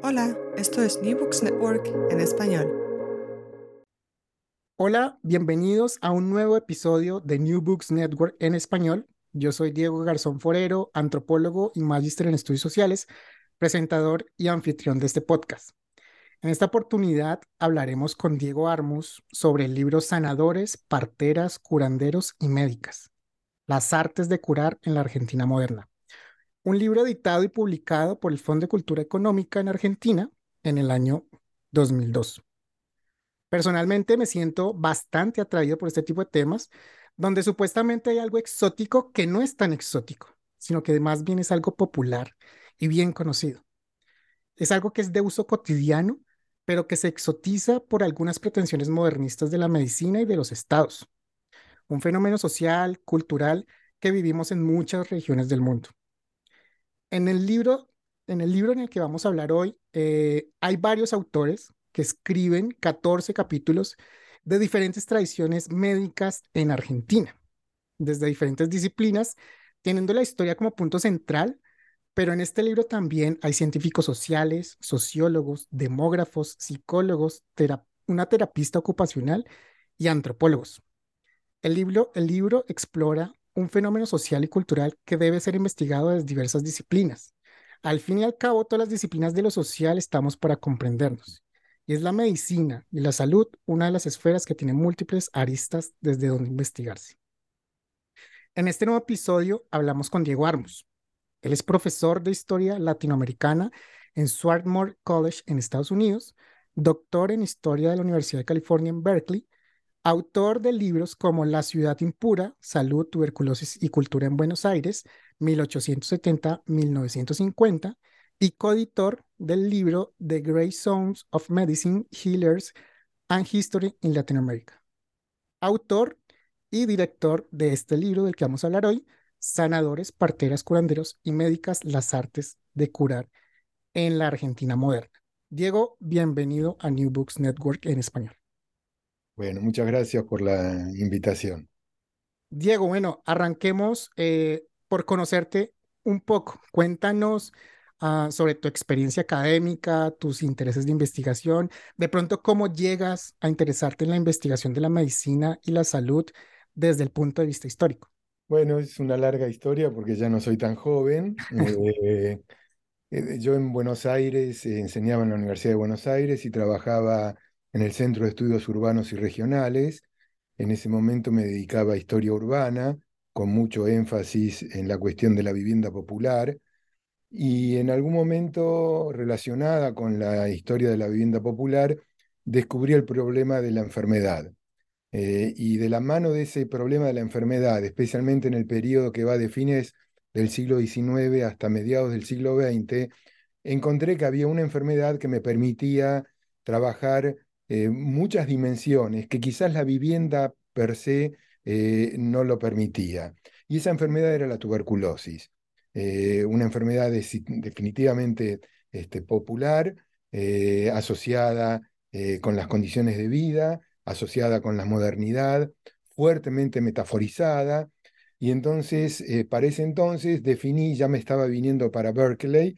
Hola, esto es New Books Network en español. Hola, bienvenidos a un nuevo episodio de New Books Network en español. Yo soy Diego Garzón Forero, antropólogo y magíster en estudios sociales, presentador y anfitrión de este podcast. En esta oportunidad hablaremos con Diego Armus sobre el libro Sanadores, Parteras, Curanderos y Médicas, las artes de curar en la Argentina moderna. Un libro editado y publicado por el Fondo de Cultura Económica en Argentina en el año 2002. Personalmente me siento bastante atraído por este tipo de temas, donde supuestamente hay algo exótico que no es tan exótico, sino que más bien es algo popular y bien conocido. Es algo que es de uso cotidiano, pero que se exotiza por algunas pretensiones modernistas de la medicina y de los estados. Un fenómeno social, cultural, que vivimos en muchas regiones del mundo. En el libro, en el libro en el que vamos a hablar hoy, eh, hay varios autores que escriben 14 capítulos de diferentes tradiciones médicas en Argentina, desde diferentes disciplinas, teniendo la historia como punto central, pero en este libro también hay científicos sociales, sociólogos, demógrafos, psicólogos, una terapista ocupacional y antropólogos. El libro, el libro explora un fenómeno social y cultural que debe ser investigado desde diversas disciplinas. Al fin y al cabo, todas las disciplinas de lo social estamos para comprendernos. Y es la medicina y la salud una de las esferas que tiene múltiples aristas desde donde investigarse. En este nuevo episodio hablamos con Diego Armos. Él es profesor de Historia Latinoamericana en Swarthmore College en Estados Unidos, doctor en Historia de la Universidad de California en Berkeley, autor de libros como La ciudad impura, Salud, Tuberculosis y Cultura en Buenos Aires, 1870-1950, y coeditor del libro The Grey Zones of Medicine, Healers and History in Latin America. Autor y director de este libro del que vamos a hablar hoy, Sanadores, Parteras, Curanderos y Médicas, las artes de curar en la Argentina moderna. Diego, bienvenido a New Books Network en español. Bueno, muchas gracias por la invitación. Diego, bueno, arranquemos eh, por conocerte un poco. Cuéntanos Ah, sobre tu experiencia académica, tus intereses de investigación, de pronto cómo llegas a interesarte en la investigación de la medicina y la salud desde el punto de vista histórico. Bueno, es una larga historia porque ya no soy tan joven. Eh, eh, yo en Buenos Aires eh, enseñaba en la Universidad de Buenos Aires y trabajaba en el Centro de Estudios Urbanos y Regionales. En ese momento me dedicaba a historia urbana, con mucho énfasis en la cuestión de la vivienda popular y en algún momento relacionada con la historia de la vivienda popular, descubrí el problema de la enfermedad. Eh, y de la mano de ese problema de la enfermedad, especialmente en el periodo que va de fines del siglo XIX hasta mediados del siglo XX, encontré que había una enfermedad que me permitía trabajar eh, muchas dimensiones que quizás la vivienda per se eh, no lo permitía. Y esa enfermedad era la tuberculosis. Eh, una enfermedad definitivamente este, popular, asociada con las condiciones de vida, asociada con la modernidad, fuertemente metaforizada. Y entonces, para ese entonces, definí, ya me estaba viniendo para Berkeley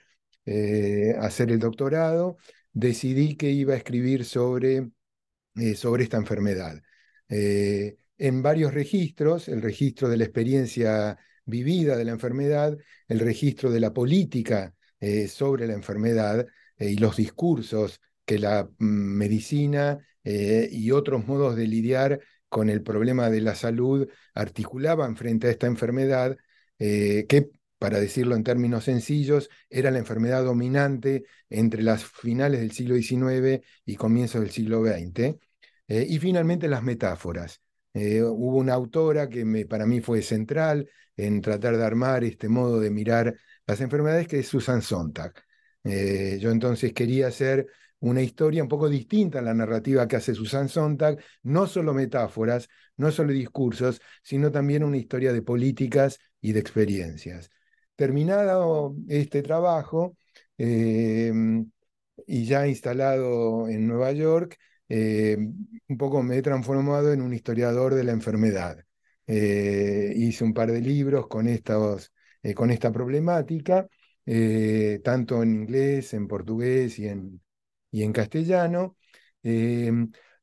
hacer el doctorado, decidí que iba a escribir sobre, sobre esta enfermedad. en varios registros, el registro de la experiencia vivida de la enfermedad, el registro de la política eh, sobre la enfermedad eh, y los discursos que la mm, medicina eh, y otros modos de lidiar con el problema de la salud articulaban frente a esta enfermedad, que, para decirlo en términos sencillos, era la enfermedad dominante entre las finales del siglo XIX y comienzos del siglo XX. y finalmente las metáforas. hubo una autora que para mí fue central, en tratar de armar este modo de mirar las enfermedades, que es Susan Sontag. Eh, yo entonces quería hacer una historia un poco distinta a la narrativa que hace Susan Sontag, no solo metáforas, no solo discursos, sino también una historia de políticas y de experiencias. Terminado este trabajo eh, y ya instalado en Nueva York, eh, un poco me he transformado en un historiador de la enfermedad. Eh, hice un par de libros con, estos, con esta problemática, tanto en inglés, en portugués y en, y en castellano.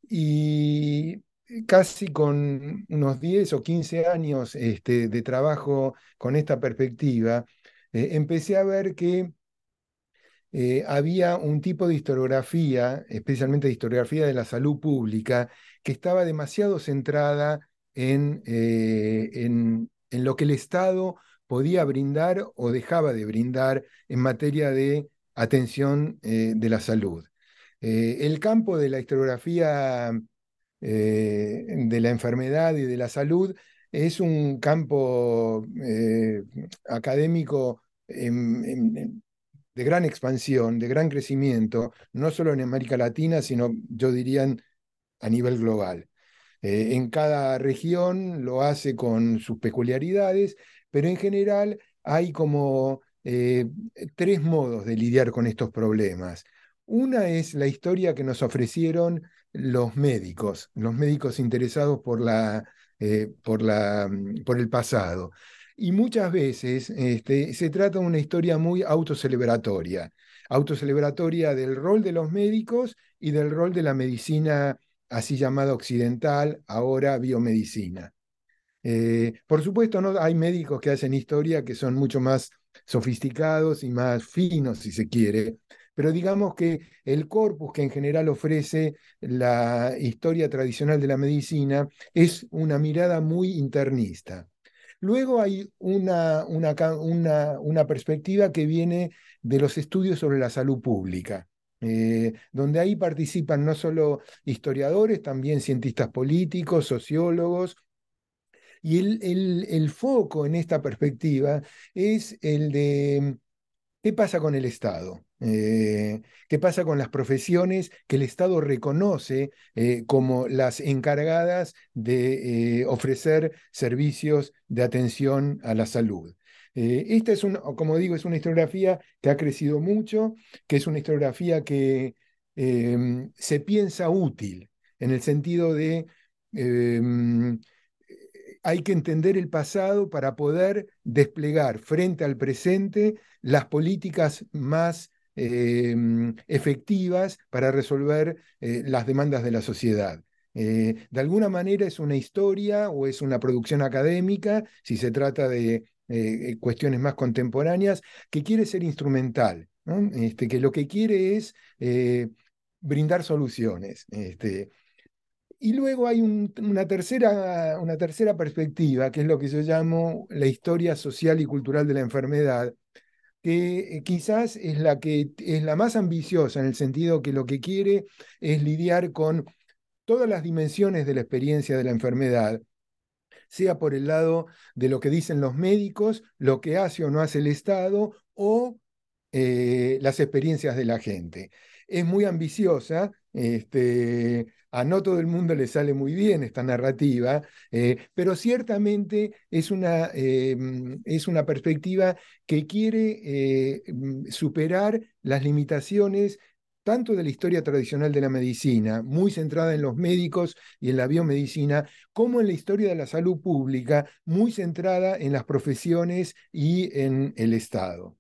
y casi con unos 10 o 15 años este, de trabajo con esta perspectiva, eh, empecé a ver que eh, había un tipo de historiografía, especialmente de historiografía de la salud pública, que estaba demasiado centrada en, eh, en, en lo que el Estado podía brindar o dejaba de brindar en materia de atención de la salud. el campo de la historiografía eh, de la enfermedad y de la salud es un campo eh, académico de gran expansión, de gran crecimiento, no solo en América Latina, sino yo diría a nivel global. Eh, en cada región lo hace con sus peculiaridades, pero en general hay como tres modos de lidiar con estos problemas. Una es la historia que nos ofrecieron los médicos, los médicos interesados por, la, eh, por, la, mm, por el pasado. Y muchas veces este, se trata de una historia muy autocelebratoria, autocelebratoria del rol de los médicos y del rol de la medicina así llamada occidental, ahora biomedicina. Eh, por supuesto, ¿no? hay médicos que hacen historia que son mucho más sofisticados y más finos, si se quiere, pero digamos que el corpus que en general ofrece la historia tradicional de la medicina es una mirada muy internista. Luego hay una, una, una, perspectiva que viene de los estudios sobre la salud pública. Eh, donde ahí participan no solo historiadores, también cientistas políticos, sociólogos, y el, el, foco en esta perspectiva es el de qué pasa con el Estado. Eh, ¿Qué pasa con las profesiones que el Estado reconoce eh, como las encargadas de eh, ofrecer servicios de atención a la salud? esta es, un, como digo, es una historiografía que ha crecido mucho, que es una historiografía que em, se piensa útil en el sentido de em, hay que entender el pasado para poder desplegar frente al presente las políticas más Em, efectivas para resolver eh, las demandas de la sociedad. Eh, de alguna manera es una historia o es una producción académica, si se trata de eh, cuestiones más contemporáneas, que quiere ser instrumental, este, que lo que quiere es brindar soluciones. Este, y luego hay una, tercera, una tercera perspectiva, que es lo que yo llamo la historia social y cultural de la enfermedad, eh, quizás es la que es la más ambiciosa en el sentido que lo que quiere es lidiar con todas las dimensiones de la experiencia de la enfermedad, sea por el lado de lo que dicen los médicos, lo que hace o no hace el Estado o eh, las experiencias de la gente. Es muy ambiciosa, este, a no todo el mundo le sale muy bien esta narrativa, eh, pero ciertamente es una, em, es una perspectiva que quiere eh, mm, superar las limitaciones tanto de la historia tradicional de la medicina, muy centrada en los médicos y en la biomedicina, como en la historia de la salud pública, muy centrada en las profesiones y en el Estado.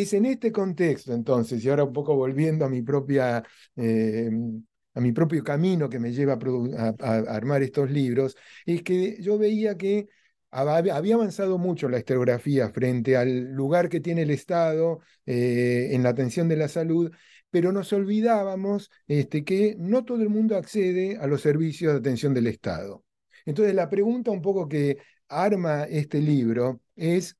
Es en este contexto, entonces, y ahora un poco volviendo a mi propia em, a mi propio camino que me lleva a, armar estos libros, es que yo veía que había avanzado mucho la historiografía frente al lugar que tiene el Estado eh, en la atención de la salud, pero nos olvidábamos este, que no todo el mundo accede a los servicios de atención del Estado. Entonces la pregunta un poco que arma este libro es,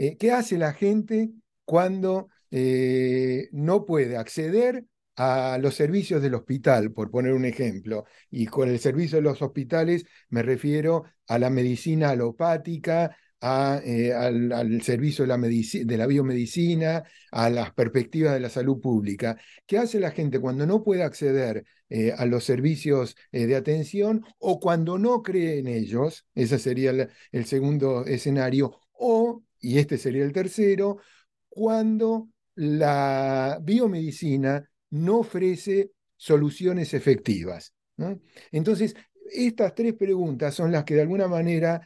eh, ¿qué hace la gente cuando eh, no puede acceder a los servicios del hospital, por poner un ejemplo. Y con el servicio de los hospitales me refiero a la medicina alopática eh, al, servicio de la, biomedicina, a las perspectivas de la salud pública. ¿Qué hace la gente cuando no puede acceder a los servicios de atención o cuando no cree en ellos? Ese sería el, segundo escenario. O, y este sería el tercero, cuando la biomedicina no ofrece soluciones efectivas. Entonces, estas tres preguntas son las que de alguna manera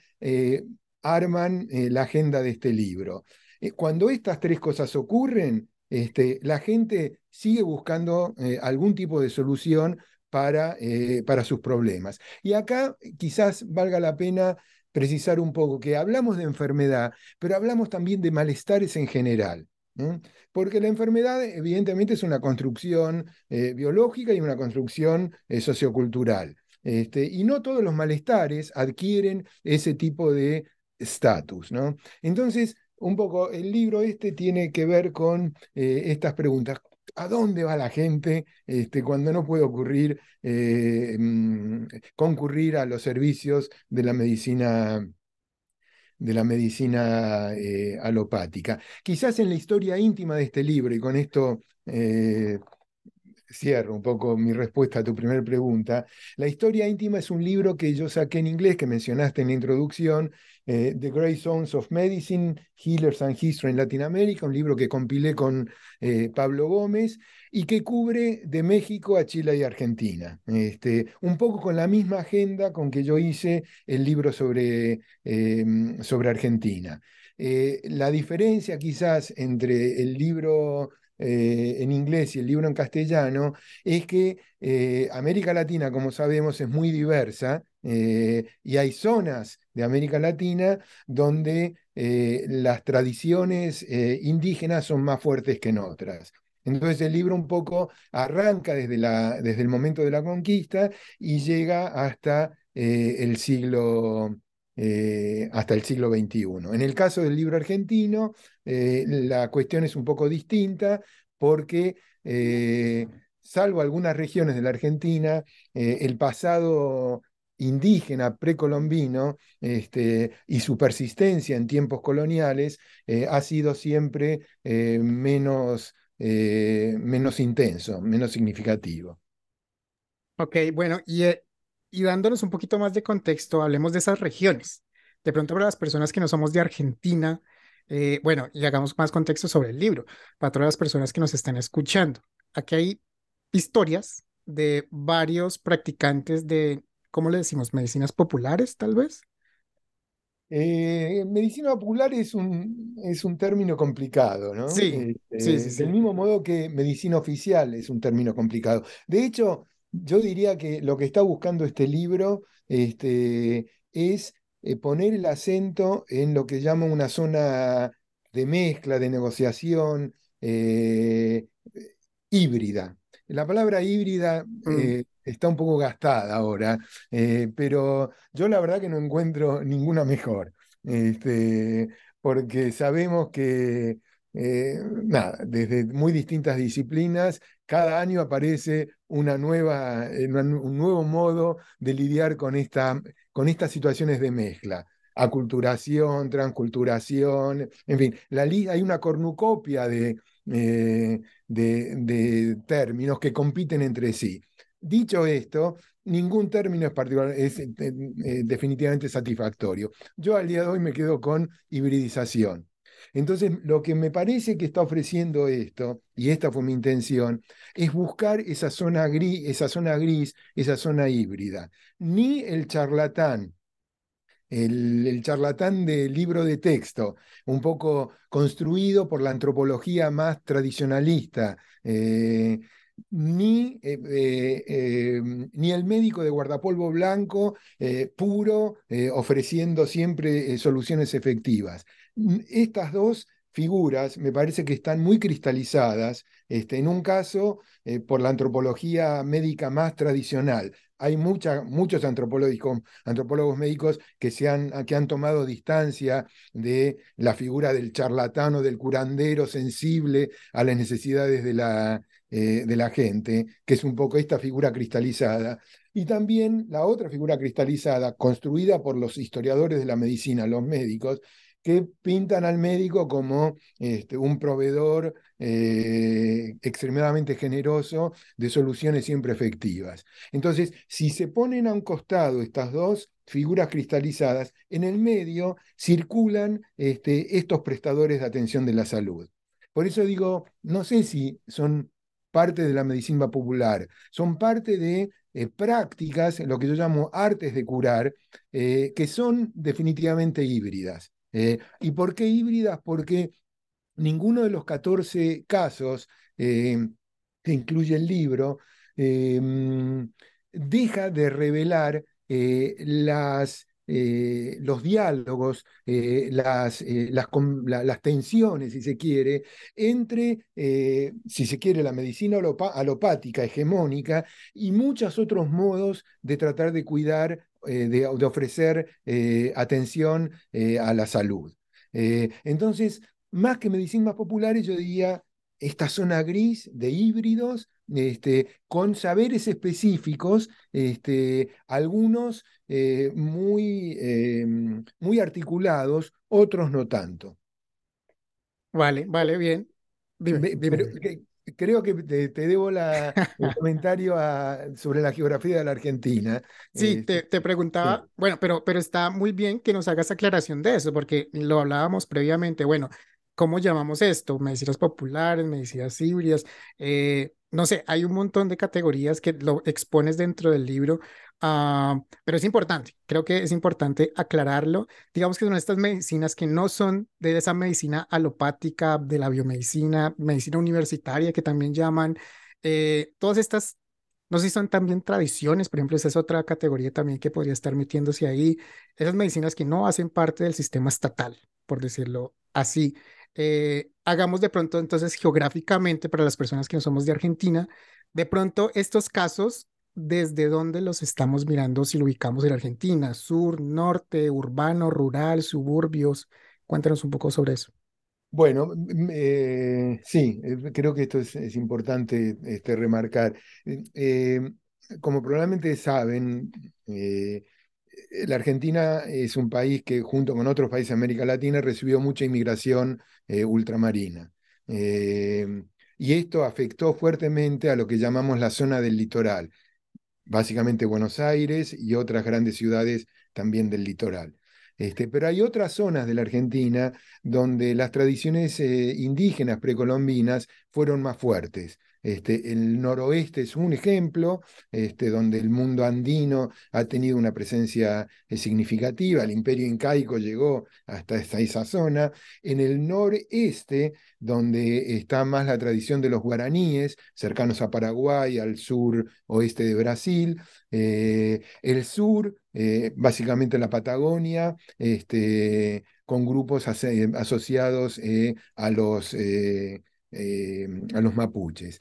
arman eh, la agenda de este libro. Eh, cuando estas tres cosas ocurren, este, la gente sigue buscando eh, algún tipo de solución para, para sus problemas. Y acá quizás valga la pena precisar un poco que hablamos de enfermedad, pero hablamos también de malestares en general. Porque la enfermedad evidentemente es una construcción biológica y una construcción sociocultural. Este, y no todos los malestares adquieren ese tipo de status, ¿no? Entonces, un poco el libro este tiene que ver con eh, estas preguntas. ¿A dónde va la gente este, cuando no puede ocurrir, eh, mm, concurrir a los servicios de la medicina de la medicina eh, alopática. Quizás en la historia íntima de este libro, y con esto cierro un poco mi respuesta a tu primera pregunta. La historia íntima es un libro que yo saqué en inglés, que mencionaste en la introducción, eh, The Great Zones of Medicine, Healers and History en Latinoamérica, un libro que compilé con eh, Pablo Gómez y que cubre de México a Chile y Argentina. Este, un poco con la misma agenda con que yo hice el libro sobre, em, sobre Argentina. Eh, la diferencia quizás entre el libro en inglés y el libro en castellano, es que América Latina, como sabemos, es muy diversa y hay zonas de América Latina donde las tradiciones indígenas son más fuertes que en otras. Entonces el libro un poco arranca desde, la, desde el momento de la conquista y llega hasta el siglo eh, hasta el siglo XXI. En el caso del libro argentino, eh, la cuestión es un poco distinta porque, eh, salvo algunas regiones de la Argentina, el pasado indígena precolombino este, y su persistencia en tiempos coloniales ha sido siempre menos, menos intenso, menos significativo. Ok, bueno, y y dándonos un poquito más de contexto, hablemos de esas regiones. De pronto para las personas que no somos de Argentina, eh, bueno, y hagamos más contexto sobre el libro, para todas las personas que nos están escuchando. Aquí hay historias de varios practicantes de, ¿cómo le decimos? Medicinas populares, tal vez. Eh, medicina popular es un, es un término complicado, ¿no? Sí, sí, sí, sí. Del mismo modo que medicina oficial es un término complicado. De hecho, yo diría que lo que está buscando este libro este, es eh, poner el acento en lo que llama una zona de mezcla, de negociación eh, híbrida. La palabra híbrida mm. Eh, está un poco gastada ahora, pero yo la verdad que no encuentro ninguna mejor, este, porque sabemos que nada, desde muy distintas disciplinas cada año aparece una nueva, eh, un nuevo modo de lidiar con, esta, con estas situaciones de mezcla. Aculturación, transculturación, en fin, la, hay una cornucopia de, eh, de, términos que compiten entre sí. Dicho esto, ningún término es, particular, es eh, definitivamente satisfactorio. Yo al día de hoy me quedo con hibridización. Entonces, lo que me parece que está ofreciendo esto, y esta fue mi intención, es buscar esa zona gris, esa zona, gris, esa zona híbrida. Ni el charlatán, el, charlatán del libro de texto, un poco construido por la antropología más tradicionalista, eh, ni, eh, eh, ni, el médico de guardapolvo blanco puro ofreciendo siempre soluciones efectivas estas dos figuras me parece que están muy cristalizadas. Este, en un caso, eh, por la antropología médica más tradicional. Hay muchos antropólogos, antropólogos médicos que, se han, que han tomado distancia de la figura del charlatano, del curandero sensible a las necesidades de la, eh, de la gente, que es un poco esta figura cristalizada. Y también la otra figura cristalizada, construida por los historiadores de la medicina, los médicos, que pintan al médico como este, un proveedor eh, extremadamente generoso de soluciones siempre efectivas. Entonces, si se ponen a un costado estas dos figuras cristalizadas, en el medio circulan este, estos prestadores de atención de la salud. Por eso digo, no sé si son parte de la medicina popular, son parte de eh, prácticas, lo que yo llamo artes de curar, eh, que son definitivamente híbridas. Eh, ¿Y por qué híbridas? Porque ninguno de los 14 casos que incluye el libro deja de revelar las eh, los diálogos, eh, las, eh, las, tensiones, si se quiere, entre, si se quiere, la medicina alopática hegemónica y muchos otros modos de tratar de cuidar, de, de, ofrecer atención a la salud. entonces, más que medicinas populares, yo diría esta zona gris de híbridos este, con saberes específicos, este, algunos eh, muy, em, muy articulados, otros no tanto. Vale, vale, bien. creo que te, debo la, el comentario sobre la geografía de la Argentina. Sí, te, este, preguntaba, bueno, pero, pero está muy bien que nos hagas aclaración de eso, porque lo hablábamos previamente. Bueno, ¿cómo llamamos esto? Medicinas populares, medicinas híbridas. Eh, no sé, hay un montón de categorías que lo expones dentro del libro, ah, pero es importante, creo que es importante aclararlo. Digamos que son estas medicinas que no son de esa medicina alopática, de la biomedicina, medicina universitaria que también llaman. Eh, todas estas, no sé si son también tradiciones, por ejemplo, esa es otra categoría también que podría estar metiéndose ahí. Esas medicinas que no hacen parte del sistema estatal, por decirlo así. Eh, hagamos de pronto entonces geográficamente para las personas que no somos de Argentina, de pronto estos casos, ¿desde dónde los estamos mirando si lo ubicamos en Argentina? Sur, norte, urbano, rural, suburbios. Cuéntanos un poco sobre eso. Bueno, eh, sí, eh, creo que esto es, importante este, remarcar. como probablemente saben, la Argentina es un país que junto con otros países de América Latina recibió mucha inmigración eh, ultramarina. Eh, y esto afectó fuertemente a lo que llamamos la zona del litoral, básicamente Buenos Aires y otras grandes ciudades también del litoral. Este, pero hay otras zonas de la Argentina donde las tradiciones indígenas precolombinas fueron más fuertes. Este, el noroeste es un ejemplo, este, donde el mundo andino ha tenido una presencia eh, significativa, el imperio incaico llegó hasta esa, zona. En el noreste, donde está más la tradición de los guaraníes, cercanos a Paraguay, al sur oeste de Brasil, eh, el sur, eh, básicamente la Patagonia, este, con grupos asociados a los eh, a los mapuches.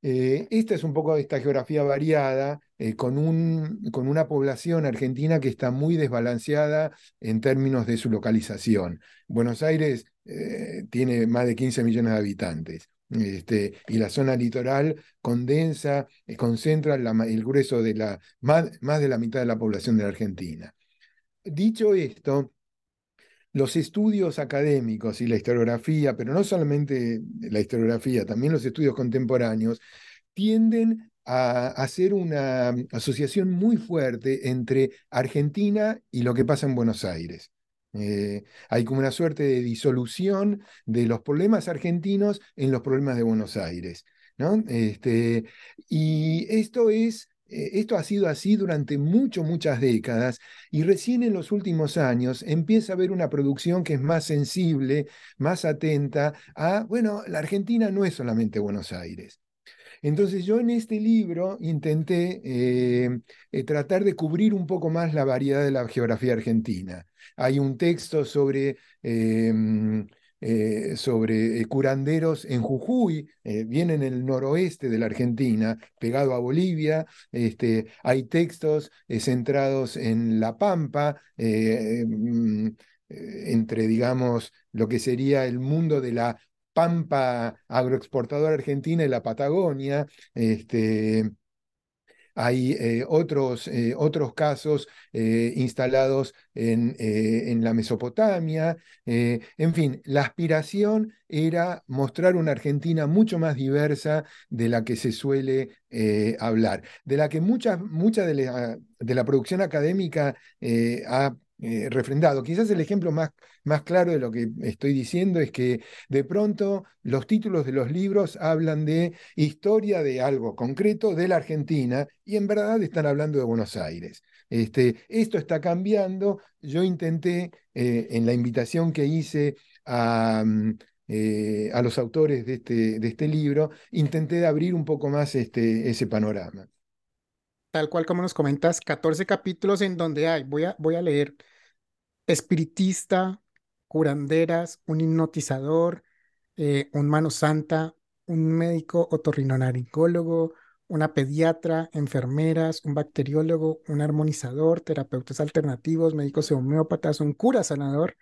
Eh, esta es un poco esta geografía variada, eh, con, un, con, una población argentina que está muy desbalanceada en términos de su localización. Buenos Aires tiene más de 15 millones de habitantes. Este, y la zona litoral condensa, concentra el grueso de la, más, más de la mitad de la población de la Argentina. Dicho esto, los estudios académicos y la historiografía, pero no solamente la historiografía, también los estudios contemporáneos, tienden a hacer una asociación muy fuerte entre Argentina y lo que pasa en Buenos Aires. Eh, hay como una suerte de disolución de los problemas argentinos en los problemas de Buenos Aires. ¿no? Este, y esto es esto ha sido así durante mucho, muchas décadas y recién en los últimos años empieza a haber una producción que es más sensible, más atenta a, bueno, la Argentina no es solamente Buenos Aires. Entonces yo en este libro intenté eh, eh, tratar de cubrir un poco más la variedad de la geografía argentina. Hay un texto sobre eh, sobre eh, curanderos en Jujuy, eh, en el noroeste de la Argentina, pegado a Bolivia. Este, hay textos centrados en La Pampa, mm, entre, digamos, lo que sería el mundo de la Pampa agroexportadora argentina y la Patagonia. Este, hay eh, otros, eh, otros casos eh, instalados en, en, la Mesopotamia. en fin, la aspiración era mostrar una Argentina mucho más diversa de la que se suele hablar, de la que mucha, de, la, de la producción académica ha eh, refrendado. Quizás el ejemplo más, más claro de lo que estoy diciendo es que de pronto los títulos de los libros hablan de historia de algo concreto de la Argentina y en verdad están hablando de Buenos Aires. Este, esto está cambiando. Yo intenté, eh, en la invitación que hice a, mm, eh, a los autores de este, de este libro, intenté abrir un poco más este, ese panorama tal cual como nos comentas, 14 capítulos en donde hay, voy a, voy a leer, espiritista, curanderas, un hipnotizador, eh, un mano santa, un médico otorrinolaringólogo, una pediatra, enfermeras, un bacteriólogo, un armonizador, terapeutas alternativos, médicos homeópatas, un cura sanador,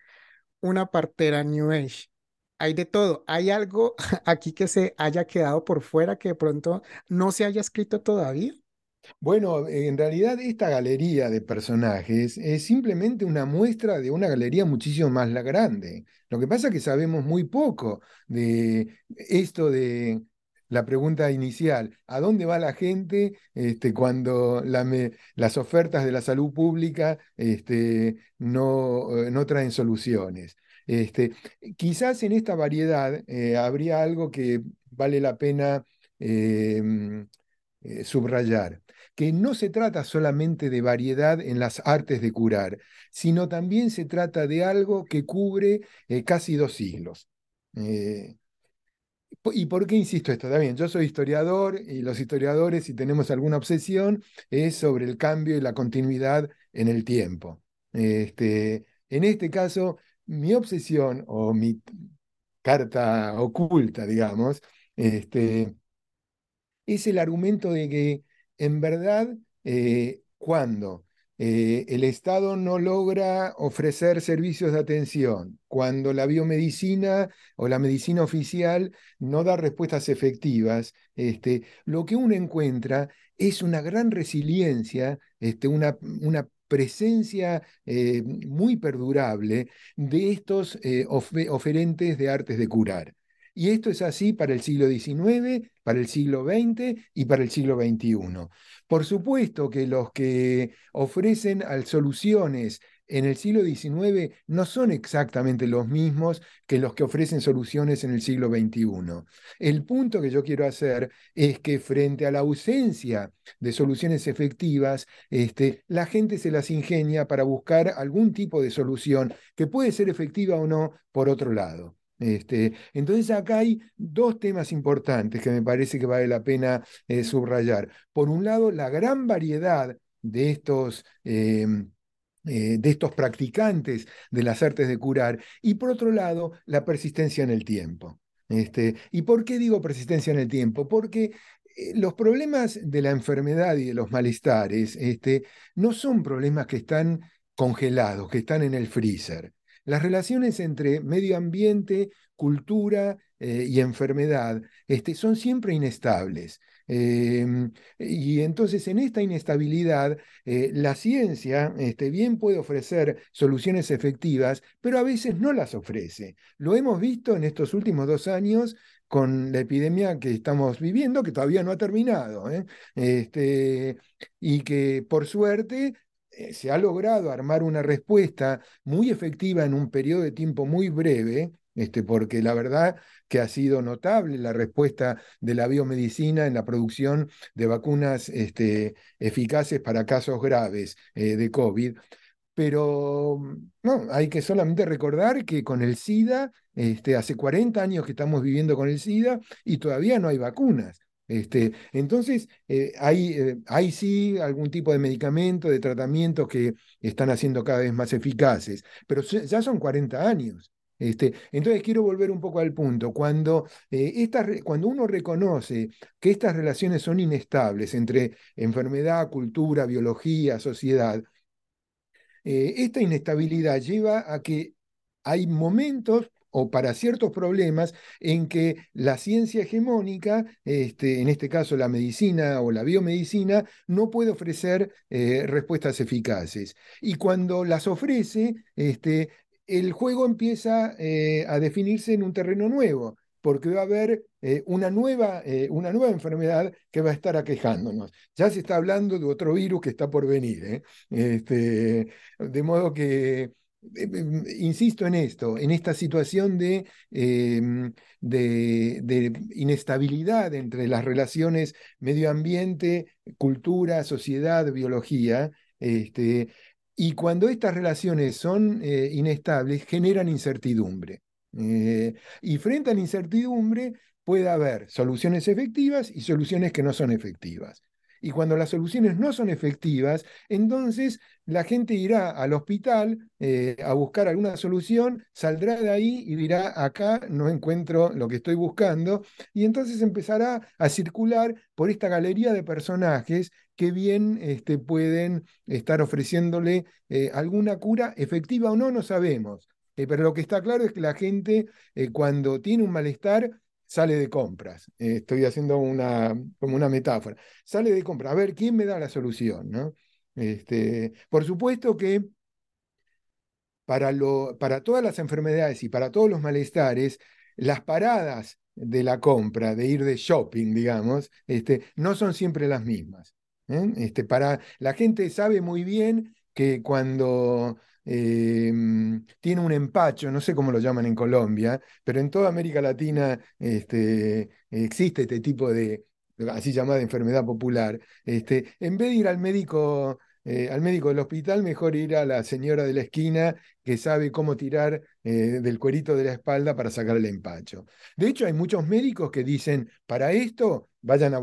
una partera New Age. Hay de todo. Hay algo aquí que se haya quedado por fuera que de pronto no se haya escrito todavía. Bueno, en realidad esta galería de personajes es simplemente una muestra de una galería muchísimo más la grande. Lo que pasa es que sabemos muy poco de esto de la pregunta inicial, ¿a dónde va la gente este, cuando las ofertas de la salud pública este, no, eh, no, traen soluciones? Este, quizás en esta variedad eh, habría algo que vale la pena em, eh, subrayar que no se trata solamente de variedad en las artes de curar, sino también se trata de algo que cubre eh, casi dos siglos. Eh, ¿Y por qué insisto esto? También, yo soy historiador y los historiadores, si tenemos alguna obsesión, es sobre el cambio y la continuidad en el tiempo. Este, en este caso, mi obsesión o mi carta oculta, digamos, este, es el argumento de que en verdad, eh, cuando eh, el Estado no logra ofrecer servicios de atención, cuando la biomedicina o la medicina oficial no da respuestas efectivas, este, lo que uno encuentra es una gran resiliencia, este, una, presencia eh, muy perdurable de estos oferentes de artes de curar. Y esto es así para el siglo XIX, para el siglo XX y para el siglo XXI. Por supuesto que los que ofrecen soluciones en el siglo XIX no son exactamente los mismos que los que ofrecen soluciones en el siglo XXI. El punto que yo quiero hacer es que frente a la ausencia de soluciones efectivas, este, la gente se las ingenia para buscar algún tipo de solución que puede ser efectiva o no por otro lado. Este, entonces acá hay dos temas importantes que me parece que vale la pena eh, subrayar. Por un lado, la gran variedad de estos, em, eh, de estos practicantes de las artes de curar y por otro lado, la persistencia en el tiempo. Este, ¿Y por qué digo persistencia en el tiempo? Porque eh, los problemas de la enfermedad y de los malestares este, no son problemas que están congelados, que están en el freezer. Las relaciones entre medio ambiente, cultura eh, y enfermedad este, son siempre inestables. Em, y entonces en esta inestabilidad, eh, la ciencia este, bien puede ofrecer soluciones efectivas, pero a veces no las ofrece. Lo hemos visto en estos últimos dos años con la epidemia que estamos viviendo, que todavía no ha terminado, ¿eh? este, y que por suerte se ha logrado armar una respuesta muy efectiva en un periodo de tiempo muy breve, este, porque la verdad que ha sido notable la respuesta de la biomedicina en la producción de vacunas este, eficaces para casos graves eh, de COVID. Pero no, hay que solamente recordar que con el SIDA, este, hace 40 años que estamos viviendo con el SIDA y todavía no hay vacunas. Este, entonces, eh, hay, eh, hay, sí algún tipo de medicamento, de tratamientos que están haciendo cada vez más eficaces, pero ya son 40 años. Este, entonces quiero volver un poco al punto. Cuando, eh, cuando uno reconoce que estas relaciones son inestables entre enfermedad, cultura, biología, sociedad, esta inestabilidad lleva a que hay momentos o para ciertos problemas en que la ciencia hegemónica, este, en este caso la medicina o la biomedicina, no puede ofrecer eh, respuestas eficaces. Y cuando las ofrece, este, el juego empieza eh, a definirse en un terreno nuevo porque va a haber eh, una, nueva, una nueva enfermedad que va a estar aquejándonos. Ya se está hablando de otro virus que está por venir. Este, de modo que, insisto en esto, en esta situación de, em, de, inestabilidad entre las relaciones medio ambiente, cultura, sociedad, biología, este, y cuando estas relaciones son inestables, generan incertidumbre. Eh, y frente a la incertidumbre puede haber soluciones efectivas y soluciones que no son efectivas. Y cuando las soluciones no son efectivas, entonces la gente irá al hospital eh, a buscar alguna solución, saldrá de ahí y dirá, acá no encuentro lo que estoy buscando, y entonces empezará a circular por esta galería de personajes que bien este, pueden estar ofreciéndole eh, alguna cura efectiva o no, no sabemos. Eh, pero lo que está claro es que la gente cuando tiene un malestar sale de compras. Eh, estoy haciendo una, como una metáfora. Sale de compras. A ver, ¿quién me da la solución? ¿no? Este, por supuesto que para, lo, para todas las enfermedades y para todos los malestares, las paradas de la compra, de ir de shopping, digamos, este, no son siempre las mismas. Este, para, la gente sabe muy bien que cuando Em, tiene un empacho, no sé cómo lo llaman en Colombia, pero en toda América Latina este, existe este tipo de, así llamada enfermedad popular. Este, en vez de ir al médico, eh, al médico del hospital, mejor ir a la señora de la esquina que sabe cómo tirar eh, del cuerito de la espalda para sacar el empacho. De hecho, hay muchos médicos que dicen, para esto, vayan a,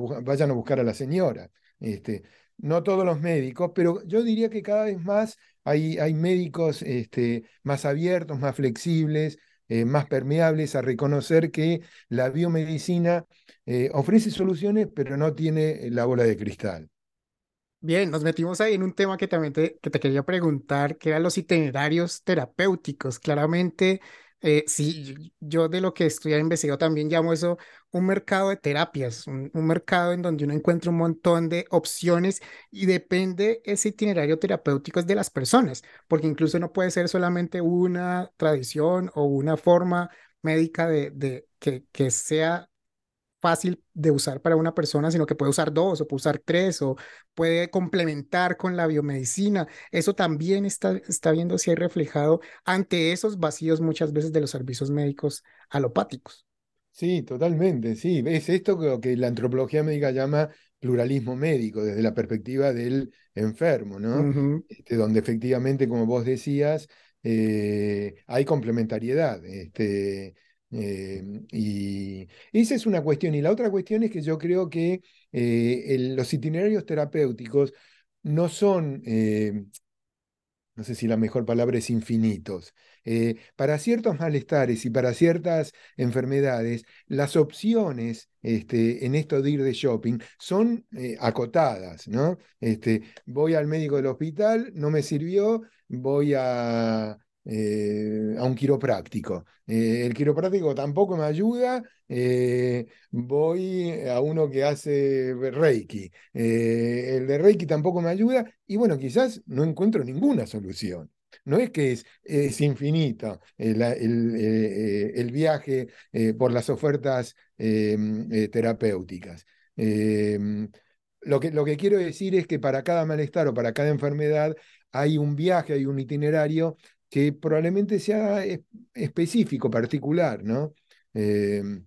buscar a la señora. Este, no todos los médicos, pero yo diría que cada vez más hay, hay médicos este, más abiertos, más flexibles, eh, más permeables a reconocer que la biomedicina eh, ofrece soluciones, pero no tiene la bola de cristal. Bien, nos metimos ahí en un tema que también te, que te quería preguntar, que eran los itinerarios terapéuticos. Claramente, eh, sí, yo de lo que estoy investigado también llamo eso un mercado de terapias, un, mercado en donde uno encuentra un montón de opciones y depende ese itinerario terapéutico de las personas, porque incluso no puede ser solamente una tradición o una forma médica de, que sea fácil de usar para una persona, sino que puede usar dos o puede usar tres o puede complementar con la biomedicina. Eso también está, está viéndose ahí reflejado ante esos vacíos muchas veces de los servicios médicos alopáticos. Sí, totalmente, sí. Es esto que, que la antropología médica llama pluralismo médico, desde la perspectiva del enfermo, ¿no? Este, donde efectivamente, como vos decías, eh, hay complementariedad. Este, Em, y esa es una cuestión. Y la otra cuestión es que yo creo que eh, los itinerarios terapéuticos no son, em, no sé si la mejor palabra es infinitos. Eh, para ciertos malestares y para ciertas enfermedades, las opciones este, en esto de ir de shopping son eh, acotadas, ¿no? Este, voy al médico del hospital, no me sirvió, voy a, eh, a un quiropráctico. Eh, el quiropráctico tampoco me ayuda, eh, voy a uno que hace Reiki. el de Reiki tampoco me ayuda y bueno, quizás no encuentro ninguna solución. No es que es, es infinito el, el, viaje por las ofertas terapéuticas. Lo que, lo que, quiero decir es que para cada malestar o para cada enfermedad hay un viaje, hay un itinerario que probablemente sea específico, particular, ¿no? Em,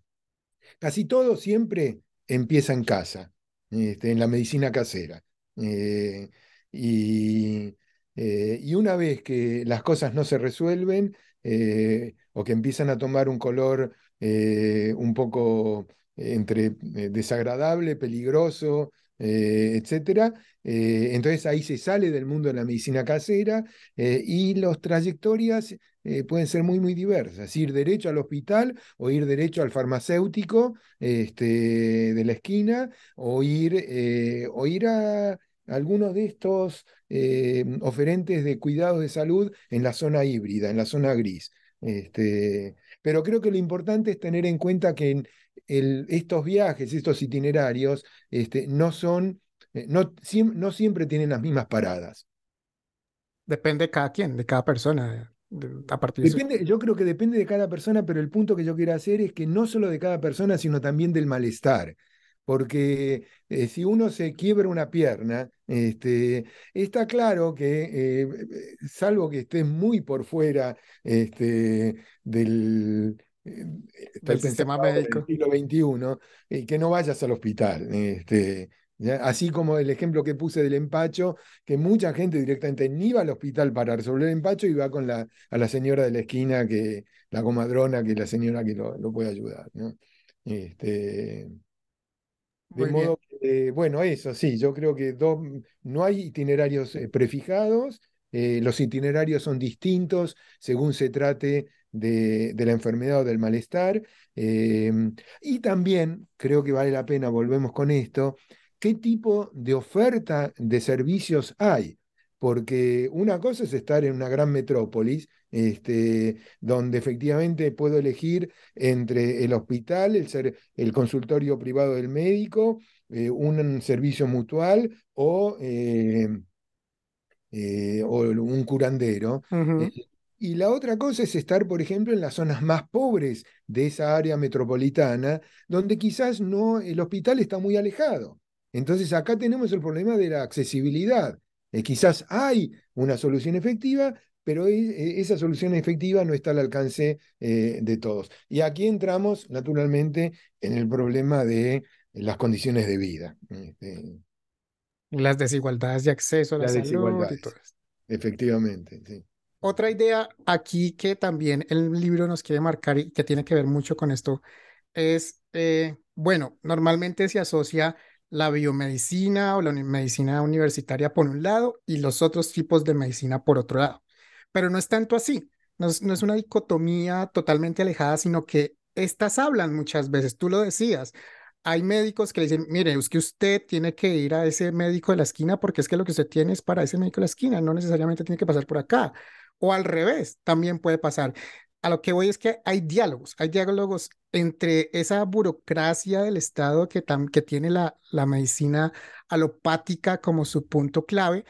casi todo siempre empieza en casa, este, en la medicina casera. Eh, y, eh, y, una vez que las cosas no se resuelven eh, o que empiezan a tomar un color un poco entre desagradable, peligroso, etcétera, eh, entonces ahí se sale del mundo de la medicina casera eh, y las trayectorias eh, pueden ser muy, muy diversas. Ir derecho al hospital o ir derecho al farmacéutico este, de la esquina o ir, o ir a algunos de estos oferentes de cuidados de salud en la zona híbrida, en la zona gris. Este, pero creo que lo importante es tener en cuenta que en el, estos viajes, estos itinerarios, este, no son, eh, no, no siempre tienen las mismas paradas. Depende de cada quien, de cada persona. a partir depende, Yo creo que depende de cada persona, pero el punto que yo quiero hacer es que no solo de cada persona, sino también del malestar porque eh, si uno se quiebra una pierna, este, está claro que, eh, salvo que estés muy por fuera este, del, eh, del sistema médico del siglo XXI, que no vayas al hospital. Este, Así como el ejemplo que puse del empacho, que mucha gente directamente ni va al hospital para resolver el empacho y va con la, a la señora de la esquina, que, la comadrona, que es la señora que lo, lo puede ayudar. ¿no? Este, de modo que, bueno, eso sí, yo creo que no hay itinerarios eh, prefijados, eh, los itinerarios son distintos según se trate de, la enfermedad o del malestar. Em, y también creo que vale la pena, volvemos con esto, qué tipo de oferta de servicios hay porque una cosa es estar en una gran metrópolis, este, donde efectivamente puedo elegir entre el hospital, el, el consultorio privado del médico, eh, un servicio mutual o, eh, eh, o un curandero. Y la otra cosa es estar, por ejemplo, en las zonas más pobres de esa área metropolitana, donde quizás no, el hospital está muy alejado. Entonces acá tenemos el problema de la accesibilidad. Eh, quizás hay una solución efectiva, pero e, e, esa solución efectiva no está al alcance eh, de todos. Y aquí entramos, naturalmente, en el problema de las condiciones de vida. Este, las desigualdades de acceso a la salud y todo Efectivamente, sí. Otra idea aquí que también el libro nos quiere marcar y que tiene que ver mucho con esto es, eh, bueno, normalmente se asocia la biomedicina o la medicina universitaria por un lado y los otros tipos de medicina por otro lado. Pero no es tanto así, no es, una dicotomía totalmente alejada, sino que estas hablan muchas veces, tú lo decías, hay médicos que le dicen, mire, es que usted tiene que ir a ese médico de la esquina porque es que lo que usted tiene es para ese médico de la esquina, no necesariamente tiene que pasar por acá. O al revés, también puede pasar a lo que voy es que hay diálogos, hay diálogos entre esa burocracia del Estado que, que tiene la, la medicina alopática como su punto clave,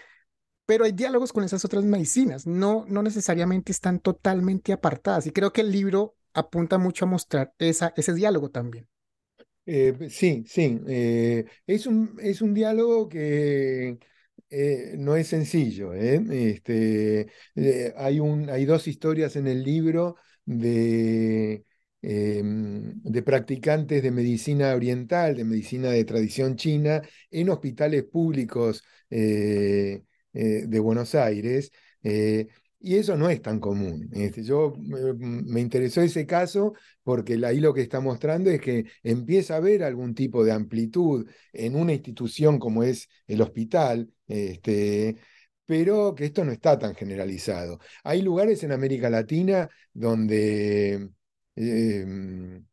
pero hay diálogos con esas otras medicinas, no, no necesariamente están totalmente apartadas. Y creo que el libro apunta mucho a mostrar esa, ese diálogo también. Eh, sí, sí. Eh, es, un, es un diálogo que eh, no es sencillo. ¿eh? Este, eh, hay, un, hay dos historias en el libro de, em, de practicantes de medicina oriental, de medicina de tradición china, en hospitales públicos de Buenos Aires. Y eso no es tan común. Este, yo me interesó ese caso porque ahí lo que está mostrando es que empieza a haber algún tipo de amplitud en una institución como es el hospital, este, pero que esto no está tan generalizado. Hay lugares en América Latina donde em,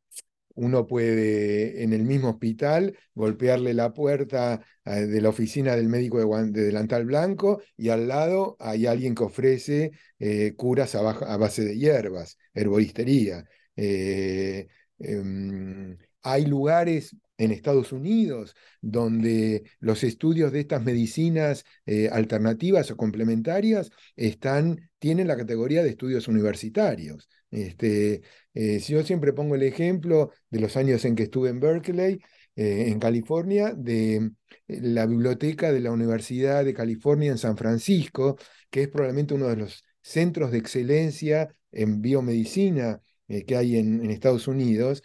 uno puede en el mismo hospital golpearle la puerta eh, de la oficina del médico de, delantal blanco y al lado hay alguien que ofrece eh, curas a, base de hierbas, herboristería. Eh, em, hay lugares en Estados Unidos donde los estudios de estas medicinas alternativas o complementarias están, tienen la categoría de estudios universitarios. Este, eh, yo siempre pongo el ejemplo de los años en que estuve en Berkeley, eh, en California, de eh, la biblioteca de la Universidad de California en San Francisco, que es probablemente uno de los centros de excelencia en biomedicina que hay en, Estados Unidos,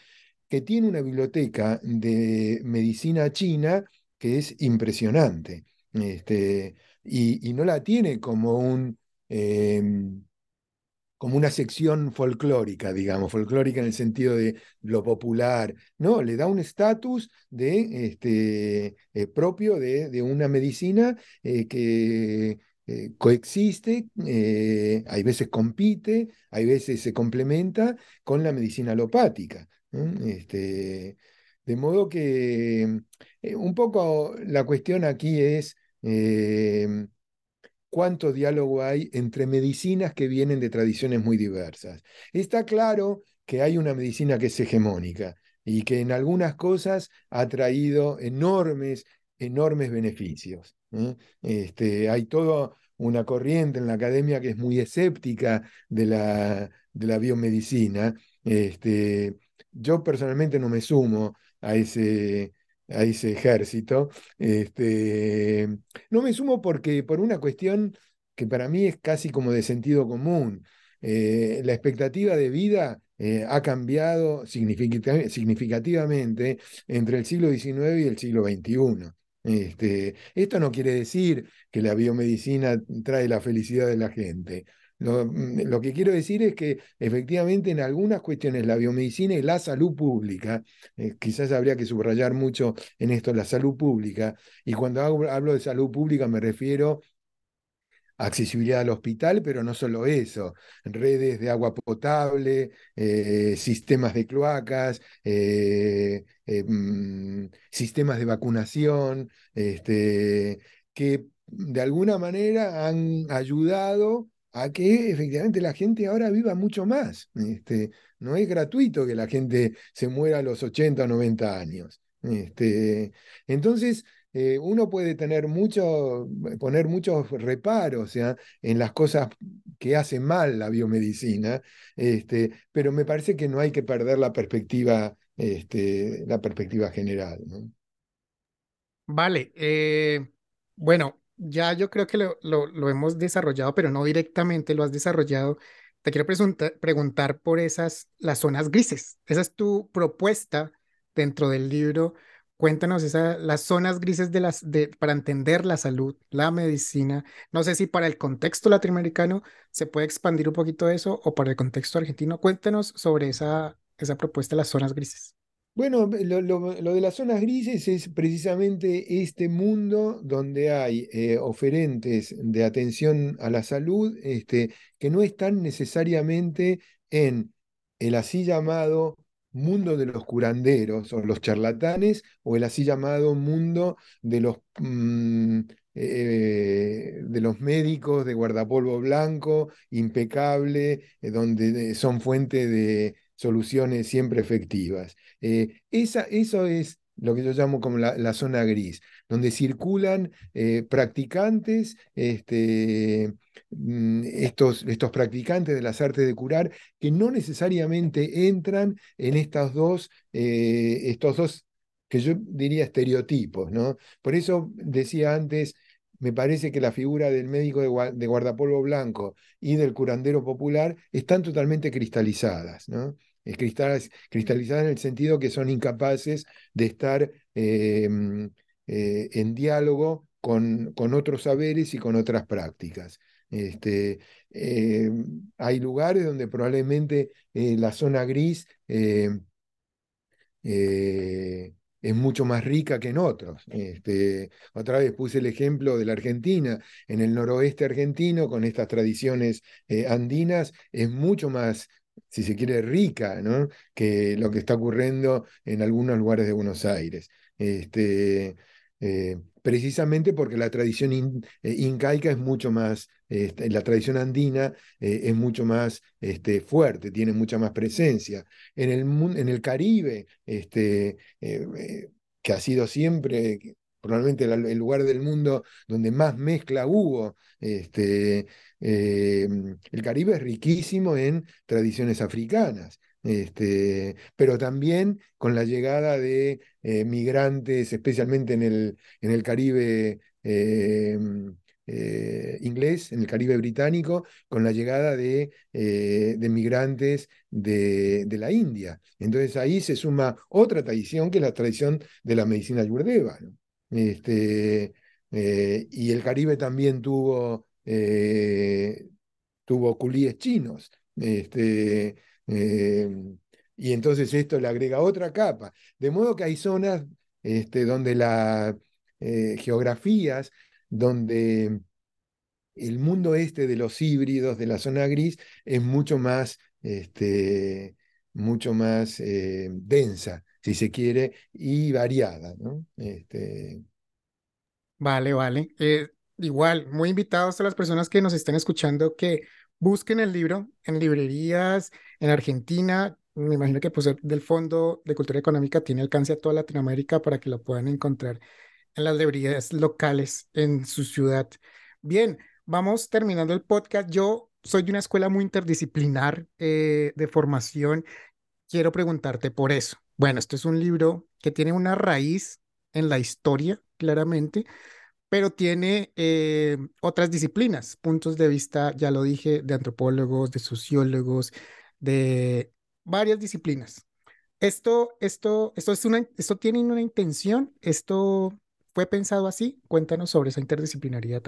que tiene una biblioteca de medicina china que es impresionante. Este, y, no la tiene como un em, como una sección folclórica, digamos, folclórica en el sentido de lo popular. No, le da un estatus de, este, eh, propio de, una medicina eh, que eh, coexiste, hay veces compite, hay veces se complementa con la medicina alopática. Este, de modo que un poco la cuestión aquí es cuánto diálogo hay entre medicinas que vienen de tradiciones muy diversas. Está claro que hay una medicina que es hegemónica y que en algunas cosas ha traído enormes, enormes beneficios. ¿eh? Este, hay toda una corriente en la academia que es muy escéptica de la, de la biomedicina. Este, yo personalmente no me sumo a ese, a ese ejército. Este, no me sumo porque por una cuestión que para mí es casi como de sentido común. Eh, la expectativa de vida eh, ha cambiado significativamente entre el siglo XIX y el siglo XXI. Este, esto no quiere decir que la biomedicina trae la felicidad de la gente. Mm, lo, que quiero decir es que efectivamente en algunas cuestiones la biomedicina y la salud pública, eh, quizás habría que subrayar mucho en esto la salud pública, y cuando hablo de salud pública me refiero accesibilidad al hospital, pero no solo eso, redes de agua potable, eh, sistemas de cloacas, eh, mm, sistemas de vacunación, este, que de alguna manera han ayudado a que efectivamente la gente ahora viva mucho más. Este, no es gratuito que la gente se muera a los 80 o 90 años. Este, entonces, eh, uno puede tener mucho, poner muchos reparos en las cosas que hace mal la biomedicina, este, pero me parece que no hay que perder la perspectiva, la perspectiva general. Vale, eh, bueno, ya yo creo que lo, lo, hemos desarrollado, pero no directamente lo has desarrollado. Te quiero preguntar por esas, las zonas grises. Esa es tu propuesta dentro del libro. Cuéntanos esa, las zonas grises de las, de, para entender la salud, la medicina. No sé si para el contexto latinoamericano se puede expandir un poquito eso o para el contexto argentino. Cuéntanos sobre esa, esa propuesta las zonas grises. Bueno, lo, de las zonas grises es precisamente este mundo donde hay eh, oferentes de atención a la salud este, que no están necesariamente en el así llamado mundo de los curanderos o los charlatanes o el así llamado mundo de los, mm, eh, de los médicos de guardapolvo blanco, impecable, eh, donde son fuente de soluciones siempre efectivas. Eh, esa, eso es lo que yo llamo como la, zona gris, donde circulan eh, practicantes, este, mm, estos, estos, practicantes de las artes de curar, que no necesariamente entran en estas dos, eh, estos dos, que yo diría estereotipos, ¿no? Por eso decía antes, me parece que la figura del médico de, guardapolvo blanco y del curandero popular están totalmente cristalizadas, ¿no? Cristalizadas en el sentido que son incapaces de estar em, eh, en diálogo con, con, otros saberes y con otras prácticas. Este, em, hay lugares donde probablemente eh, la zona gris em, eh, es mucho más rica que en otros. Este, otra vez puse el ejemplo de la Argentina. En el noroeste argentino, con estas tradiciones andinas, es mucho más si se quiere, rica, ¿no? que lo que está ocurriendo en algunos lugares de Buenos Aires. Este, eh, precisamente porque la tradición eh, incaica es mucho más, este, la tradición andina eh, es mucho más este, fuerte, tiene mucha más presencia. En el, en el Caribe, este, que ha sido siempre probablemente el lugar del mundo donde más mezcla hubo. Este, em, el Caribe es riquísimo en tradiciones africanas. Este, pero también con la llegada de eh, migrantes, especialmente en el, en el Caribe em, eh, inglés, en el Caribe británico, con la llegada de, eh, de migrantes de, de, la India. Entonces ahí se suma otra tradición que es la tradición de la medicina ayurveda. Este, eh, y el Caribe también tuvo, eh, tuvo culíes chinos. Este, eh, y entonces esto le agrega otra capa. De modo que hay zonas este, donde las geografías, donde el mundo este de los híbridos, de la zona gris, es mucho más, mucho más densa si se quiere, y variada. ¿no? Este... Vale, vale. Eh, igual, muy invitados a las personas que nos estén escuchando que busquen el libro en librerías en Argentina. Me imagino que pues, del Fondo de Cultura Económica tiene alcance a toda Latinoamérica para que lo puedan encontrar en las librerías locales en su ciudad. Bien, vamos terminando el podcast. Yo soy de una escuela muy interdisciplinar eh, de formación. Quiero preguntarte por eso. Bueno, esto es un libro que tiene una raíz en la historia, claramente, pero tiene eh, otras disciplinas, puntos de vista, ya lo dije, de antropólogos, de sociólogos, de varias disciplinas. Esto, esto, esto, es una, esto tiene una intención, esto fue pensado así. Cuéntanos sobre esa interdisciplinaridad.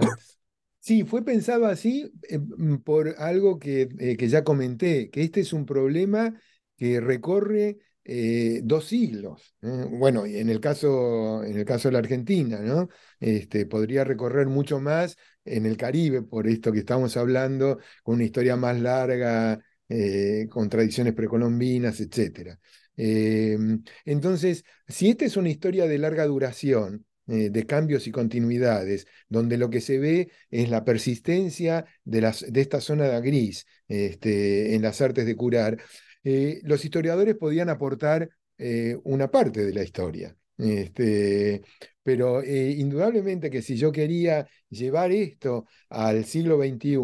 Sí, fue pensado así eh, mm, por algo que, eh, que ya comenté, que este es un problema que recorre eh, dos siglos. Bueno, en el caso, en el caso de la Argentina, ¿no? Este, podría recorrer mucho más en el Caribe, por esto que estamos hablando, con una historia más larga, eh, con tradiciones precolombinas, etc. Entonces, si esta es una historia de larga duración, eh, de cambios y continuidades, donde lo que se ve es la persistencia de, las, de esta zona de gris este, en las artes de curar, eh, los historiadores podían aportar eh, una parte de la historia. Este, pero eh, indudablemente que si yo quería llevar esto al siglo XXI,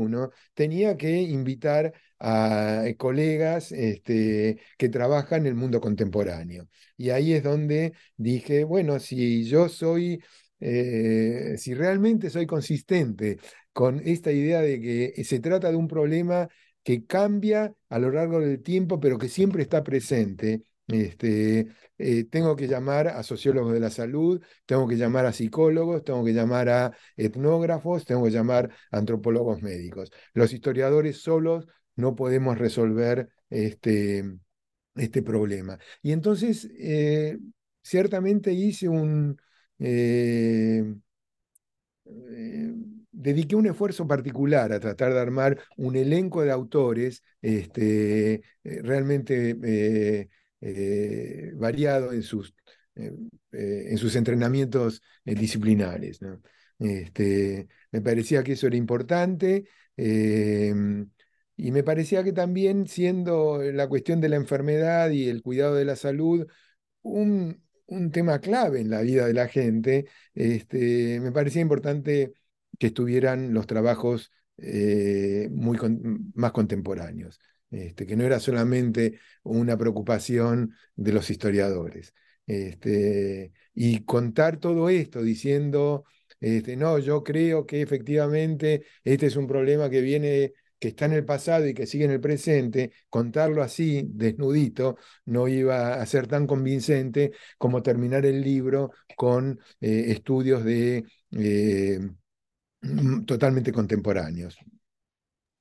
tenía que invitar a colegas este, que trabajan en el mundo contemporáneo. Y ahí es donde dije, bueno, si yo soy, si realmente soy consistente con esta idea de que se trata de un problema que cambia a lo largo del tiempo, pero que siempre está presente. Este, eh, tengo que llamar a sociólogos de la salud, tengo que llamar a psicólogos, tengo que llamar a etnógrafos, tengo que llamar a antropólogos médicos. Los historiadores solos no podemos resolver este, este problema. Y entonces, eh, ciertamente hice un... Eh, dediqué un esfuerzo particular a tratar de armar un elenco de autores este, eh, realmente eh, eh, variado en sus, en sus entrenamientos disciplinares. Este, me parecía que eso era importante em, y me parecía que también siendo la cuestión de la enfermedad y el cuidado de la salud un, un tema clave en la vida de la gente, este, me parecía importante que estuvieran los trabajos eh, muy más contemporáneos, este, que no era solamente una preocupación de los historiadores. Este, y contar todo esto diciendo, este, no, yo creo que efectivamente este es un problema que viene que está en el pasado y que sigue en el presente, contarlo así, desnudito, no iba a ser tan convincente como terminar el libro con eh, estudios de eh, totalmente contemporáneos.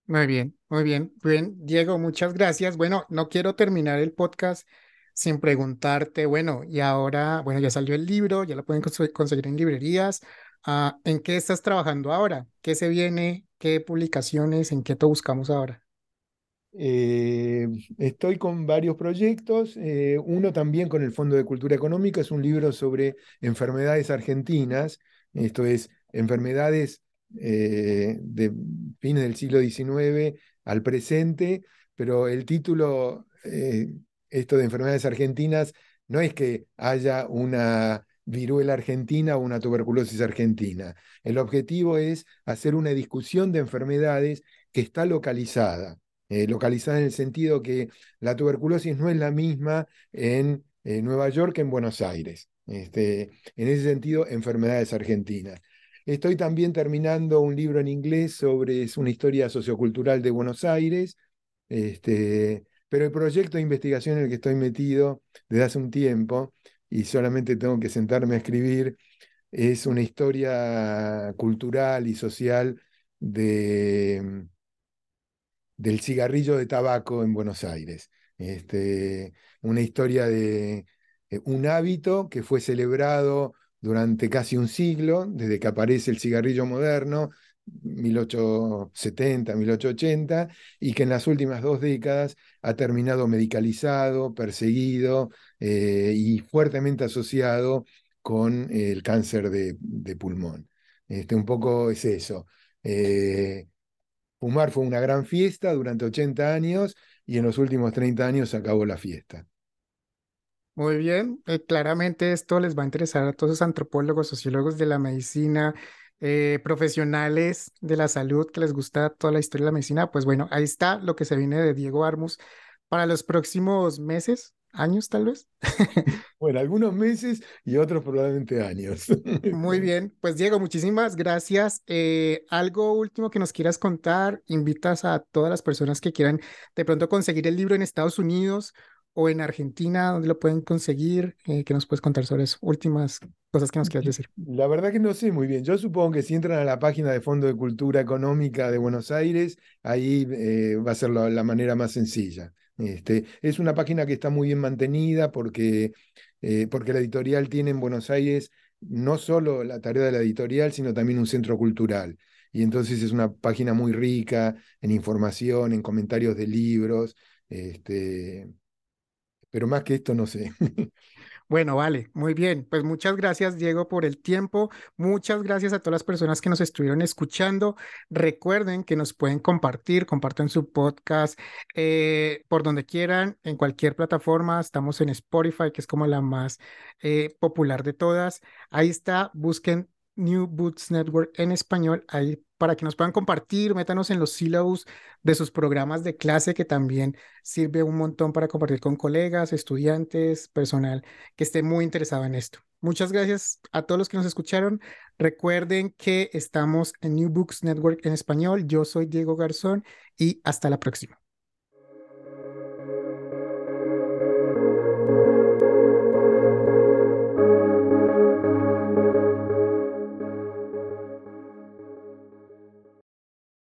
Muy bien, muy bien. Bien, Diego, muchas gracias. Bueno, no quiero terminar el podcast sin preguntarte, bueno, y ahora, bueno, ya salió el libro, ya lo pueden conseguir en librerías. Ah, ¿En qué estás trabajando ahora? ¿Qué se viene? ¿Qué publicaciones? ¿En qué te buscamos ahora? Eh, estoy con varios proyectos, eh, uno también con el Fondo de Cultura Económica, es un libro sobre enfermedades argentinas, esto es, enfermedades eh, de fines del siglo XIX al presente, pero el título, eh, esto de enfermedades argentinas, no es que haya una viruela argentina o una tuberculosis argentina. El objetivo es hacer una discusión de enfermedades que está localizada. Eh, localizada en el sentido que la tuberculosis no es la misma en Nueva York que en Buenos Aires. Este, en ese sentido, enfermedades argentinas. Estoy también terminando un libro en inglés sobre es una historia sociocultural de Buenos Aires, este, pero el proyecto de investigación en el que estoy metido desde hace un tiempo, y solamente tengo que sentarme a escribir, es una historia cultural y social de, del cigarrillo de tabaco en Buenos Aires. Este, una historia de eh, un hábito que fue celebrado durante casi un siglo, desde que aparece el cigarrillo moderno, 1870, 1880, y que en las últimas dos décadas ha terminado medicalizado, perseguido eh, y fuertemente asociado con el cáncer de, pulmón. Este, un poco es eso. Eh, fumar fue una gran fiesta durante 80 años y en los últimos 30 años acabó la fiesta. Muy bien, eh, claramente esto les va a interesar a todos los antropólogos, sociólogos de la medicina, eh, profesionales de la salud que les gusta toda la historia de la medicina. Pues bueno, ahí está lo que se viene de Diego Armus para los próximos meses, años tal vez. Bueno, algunos meses y otros probablemente años. Muy bien, pues Diego, muchísimas gracias. Eh, algo último que nos quieras contar, invitas a todas las personas que quieran de pronto conseguir el libro en Estados Unidos o en Argentina, ¿dónde lo pueden conseguir? Eh, ¿Qué nos puedes contar sobre eso? Últimas cosas que nos quieras decir. La verdad que no sé muy bien. Yo supongo que si entran a la página de Fondo de Cultura Económica de Buenos Aires, ahí eh, va a ser la, manera más sencilla. Este, es una página que está muy bien mantenida porque, eh, porque la editorial tiene en Buenos Aires no solo la tarea de la editorial, sino también un centro cultural. Y entonces es una página muy rica en información, en comentarios de libros. Este, pero más que esto no sé. Bueno, vale, muy bien. Pues muchas gracias, Diego, por el tiempo. Muchas gracias a todas las personas que nos estuvieron escuchando. Recuerden que nos pueden compartir, compartan su podcast eh, por donde quieran, en cualquier plataforma. Estamos en Spotify, que es como la más eh, popular de todas. Ahí está, busquen New Boots Network en español, ahí para que nos puedan compartir, métanos en los sílabos de sus programas de clase, que también sirve un montón para compartir con colegas, estudiantes, personal que esté muy interesado en esto. Muchas gracias a todos los que nos escucharon. Recuerden que estamos en New Books Network en español. Yo soy Diego Garzón y hasta la próxima.